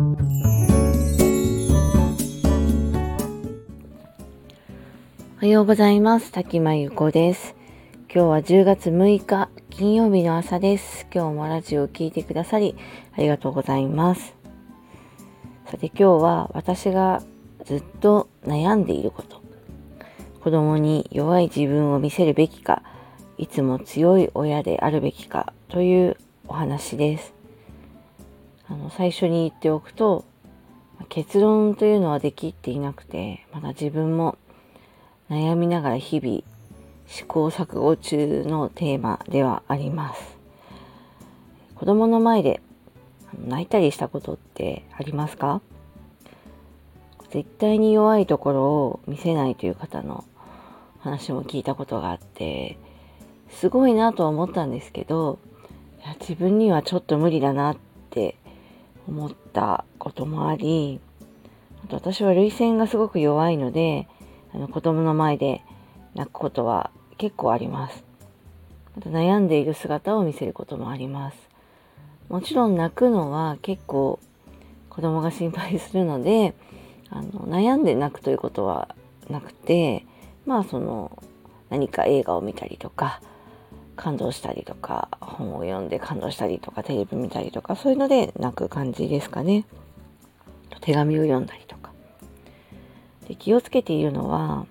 おはようございます。滝間由子です。今日は10月6日金曜日の朝です。今日もラジオを聴いてくださりありがとうございます。さて今日は私がずっと悩んでいること。子供に弱い自分を見せるべきか、いつも強い親であるべきかというお話です。あの最初に言っておくと結論というのはできっていなくてまだ自分も悩みながら日々試行錯誤中のテーマではあります。子供の前で泣いたりしたことってありますか？絶対に弱いところを見せないという方の話も聞いたことがあってすごいなとは思ったんですけど自分にはちょっと無理だなって思ったこともありあと私は涙腺がすごく弱いのであの子供の前で泣くことは結構あります。あと悩んでいる姿を見せることもあります。もちろん泣くのは結構子供が心配するのであの悩んで泣くということはなくてまあその何か映画を見たりとか感動したりとか本を読んで感動したりとかテレビ見たりとかそういうので泣く感じですかね。手紙を読んだりとか。で気をつけているのは、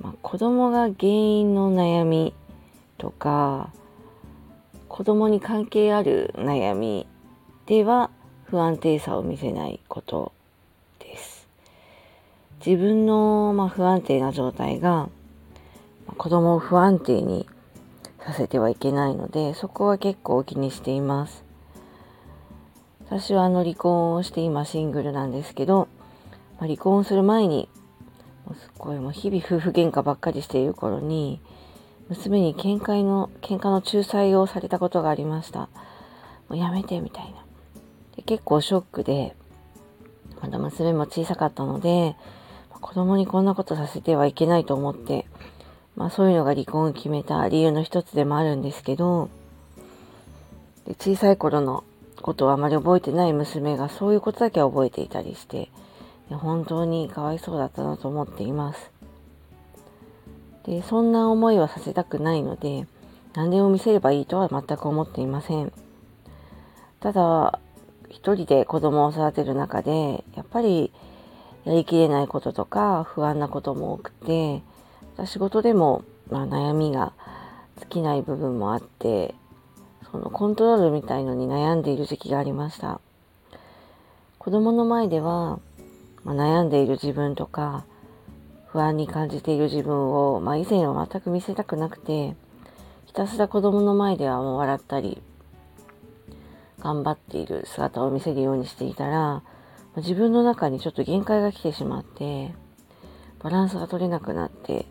まあ、子供が原因の悩みとか子供に関係ある悩みでは不安定さを見せないことです。自分の、まあ、不安定な状態が子供を不安定にさせてはいけないのでそこは結構気にしています。私はあの離婚をして今シングルなんですけどまあ、離婚する前にもうすっごいもう日々夫婦喧嘩ばっかりしている頃に娘に喧嘩の喧嘩の仲裁をされたことがありましたもうやめてみたいなで結構ショックでまだ娘も小さかったので子供にこんなことさせてはいけないと思ってまあそういうのが離婚を決めた理由の一つでもあるんですけどで小さい頃のことをあまり覚えてない娘がそういうことだけは覚えていたりして本当にかわいそうだったなと思っています。で、そんな思いはさせたくないので、何でも見せればいいとは全く思っていません。ただ、一人で子供を育てる中で、やっぱりやりきれないこととか不安なことも多くて、仕事でも、まあ、悩みが尽きない部分もあって、そのコントロールみたいのに悩んでいる時期がありました。子供の前ではまあ、悩んでいる自分とか不安に感じている自分を、まあ、以前は全く見せたくなくてひたすら子供の前ではもう笑ったり頑張っている姿を見せるようにしていたら自分の中にちょっと限界が来てしまってバランスが取れなくなって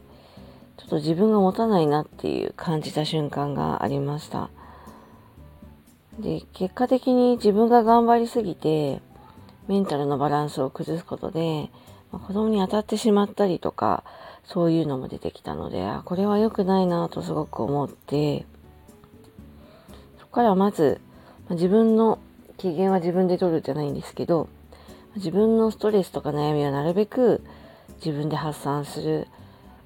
ちょっと自分が持たないなっていう感じた瞬間がありました。で結果的に自分が頑張りすぎてメンタルのバランスを崩すことで、まあ、子供に当たってしまったりとか、そういうのも出てきたので、あ、これは良くないなとすごく思って、そこからまず、まあ、自分の機嫌は自分で取るじゃないんですけど、自分のストレスとか悩みはなるべく自分で発散する、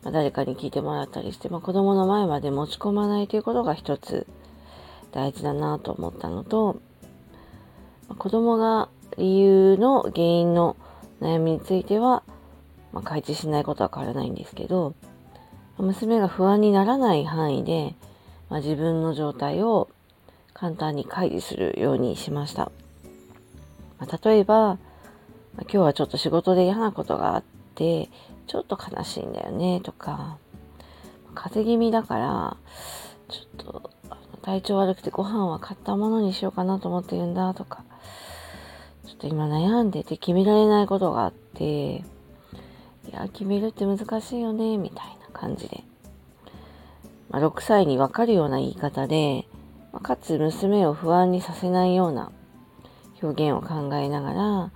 ま、誰かに聞いてもらったりして、まあ、子供の前まで持ち込まないということが一つ大事だなと思ったのと、まあ、子供が理由の原因の悩みについては、まあ、開示しないことは変わらないんですけど、娘が不安にならない範囲で、まあ、自分の状態を簡単に開示するようにしました。まあ、例えば、ま、今日はちょっと仕事で嫌なことがあって、ちょっと悲しいんだよねとか、風邪気味だから、ちょっと体調悪くてご飯は買ったものにしようかなと思ってるんだとか、ちょっと今悩んでて決められないことがあって、いや、決めるって難しいよね、みたいな感じで。まあ、6歳にわかるような言い方で、まあ、かつ娘を不安にさせないような表現を考えながら、ま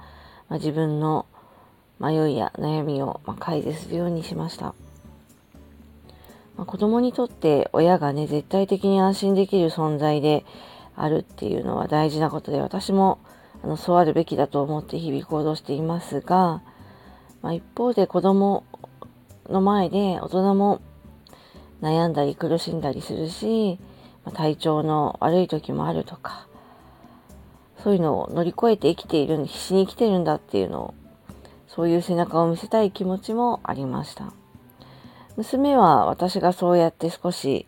あ、自分の迷いや悩みを、ま改善するようにしました。まあ、子供にとって親がね、絶対的に安心できる存在であるっていうのは大事なことで、私もあのそうあるべきだと思って日々行動していますが、まあ、一方で子供の前で大人も悩んだり苦しんだりするし、まあ、体調の悪い時もあるとかそういうのを乗り越えて生きている必死に生きてるんだっていうのをそういう背中を見せたい気持ちもありました。娘は私がそうやって少し、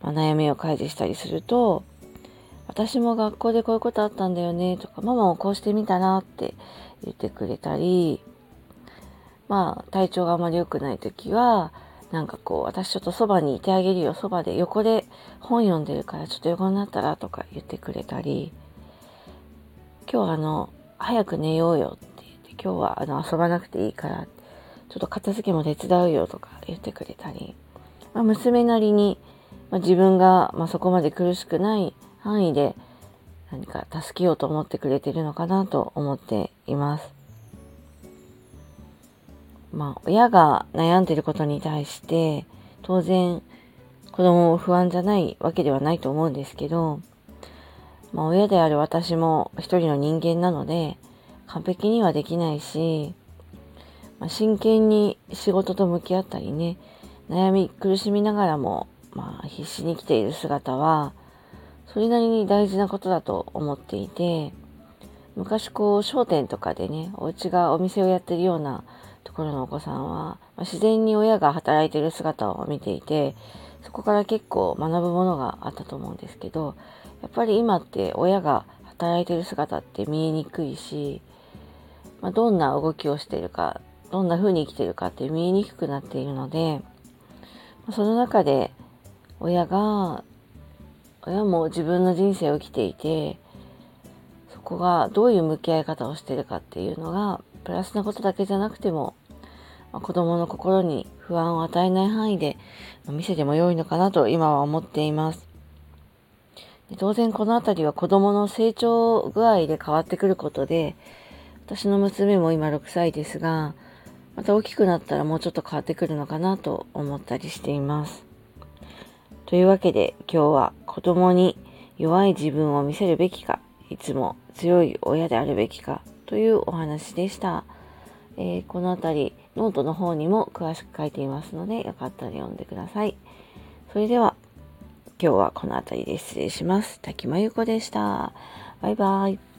ま、悩みを開示したりすると私も学校でこういうことあったんだよねとかママもこうしてみたらって言ってくれたりまあ体調があまり良くない時はなんかこう私ちょっとそばにいてあげるよそばで横で本読んでるからちょっと横になったらとか言ってくれたり今日あの早く寝ようよっ今日はあの遊ばなくていいからちょっと片付けも手伝うよとか言ってくれたり、まあ、娘なりに、まあ、自分が、まあ、そこまで苦しくない範囲で何か助けようと思ってくれてるのかなと思っています。まあ、親が悩んでることに対して当然子供も不安じゃないわけではないと思うんですけど、まあ、親である私も一人の人間なので完璧にはできないし、まあ、真剣に仕事と向き合ったりね悩み苦しみながらも、まあ、必死に生きている姿はそれなりに大事なことだと思っていて昔こう商店とかでねお家がお店をやってるようなところのお子さんは、まあ、自然に親が働いてる姿を見ていてそこから結構学ぶものがあったと思うんですけどやっぱり今って親が働いてる姿って見えにくいし、まあ、どんな動きをしているかどんな風に生きてるかって見えにくくなっているのでその中で親が親も自分の人生を生きていてそこがどういう向き合い方をしてるかっていうのがプラスなことだけじゃなくても、まあ、子供の心に不安を与えない範囲で見せても良いのかなと今は思っています。当然この辺りは子供の成長具合で変わってくることで私の娘も今6歳ですがまた大きくなったらもうちょっと変わってくるのかなと思ったりしています。というわけで今日は子供に弱い自分を見せるべきか、いつも強い親であるべきかというお話でした。えー、この辺りノートの方にも詳しく書いていますのでよかったら読んでください。それでは今日はこの辺りで失礼します。滝真由子でした。バイバイ。